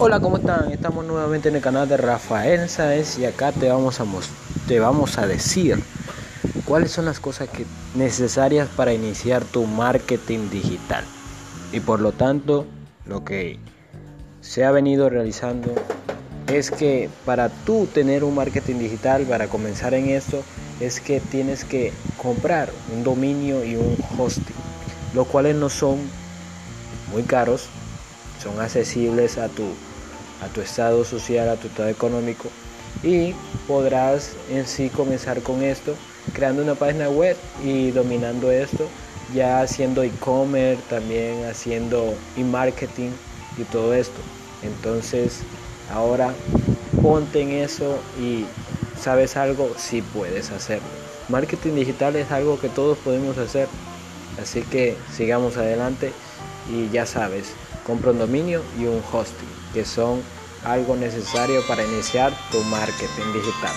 Hola, ¿cómo están? Estamos nuevamente en el canal de Rafael Sáenz y acá te vamos a, te vamos a decir cuáles son las cosas que necesarias para iniciar tu marketing digital. Y por lo tanto, lo que se ha venido realizando es que para tú tener un marketing digital, para comenzar en esto, es que tienes que comprar un dominio y un hosting, los cuales no son muy caros, son accesibles a tu a tu estado social, a tu estado económico y podrás en sí comenzar con esto creando una página web y dominando esto ya haciendo e-commerce también haciendo e-marketing y todo esto. Entonces ahora ponte en eso y sabes algo si puedes hacerlo. Marketing digital es algo que todos podemos hacer así que sigamos adelante y ya sabes compra un dominio y un hosting que son algo necesario para iniciar tu marketing digital.